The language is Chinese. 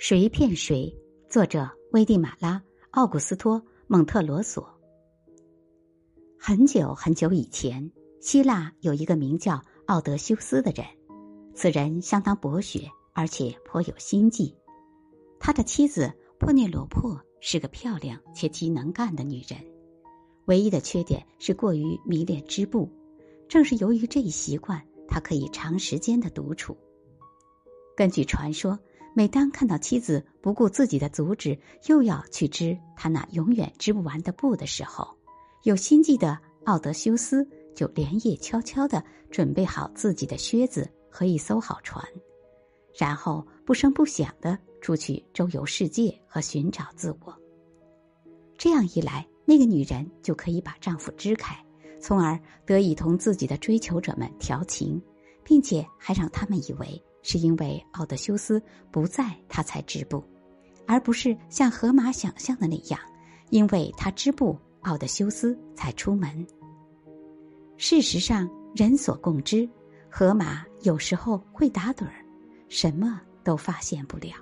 谁骗谁？作者：危地马拉·奥古斯托·蒙特罗索。很久很久以前，希腊有一个名叫奥德修斯的人，此人相当博学，而且颇有心计。他的妻子珀涅罗珀是个漂亮且极能干的女人，唯一的缺点是过于迷恋织布。正是由于这一习惯，他可以长时间的独处。根据传说。每当看到妻子不顾自己的阻止，又要去织他那永远织不完的布的时候，有心计的奥德修斯就连夜悄悄的准备好自己的靴子和一艘好船，然后不声不响的出去周游世界和寻找自我。这样一来，那个女人就可以把丈夫支开，从而得以同自己的追求者们调情，并且还让他们以为。是因为奥德修斯不在，他才织布，而不是像河马想象的那样，因为他织布，奥德修斯才出门。事实上，人所共知，河马有时候会打盹儿，什么都发现不了。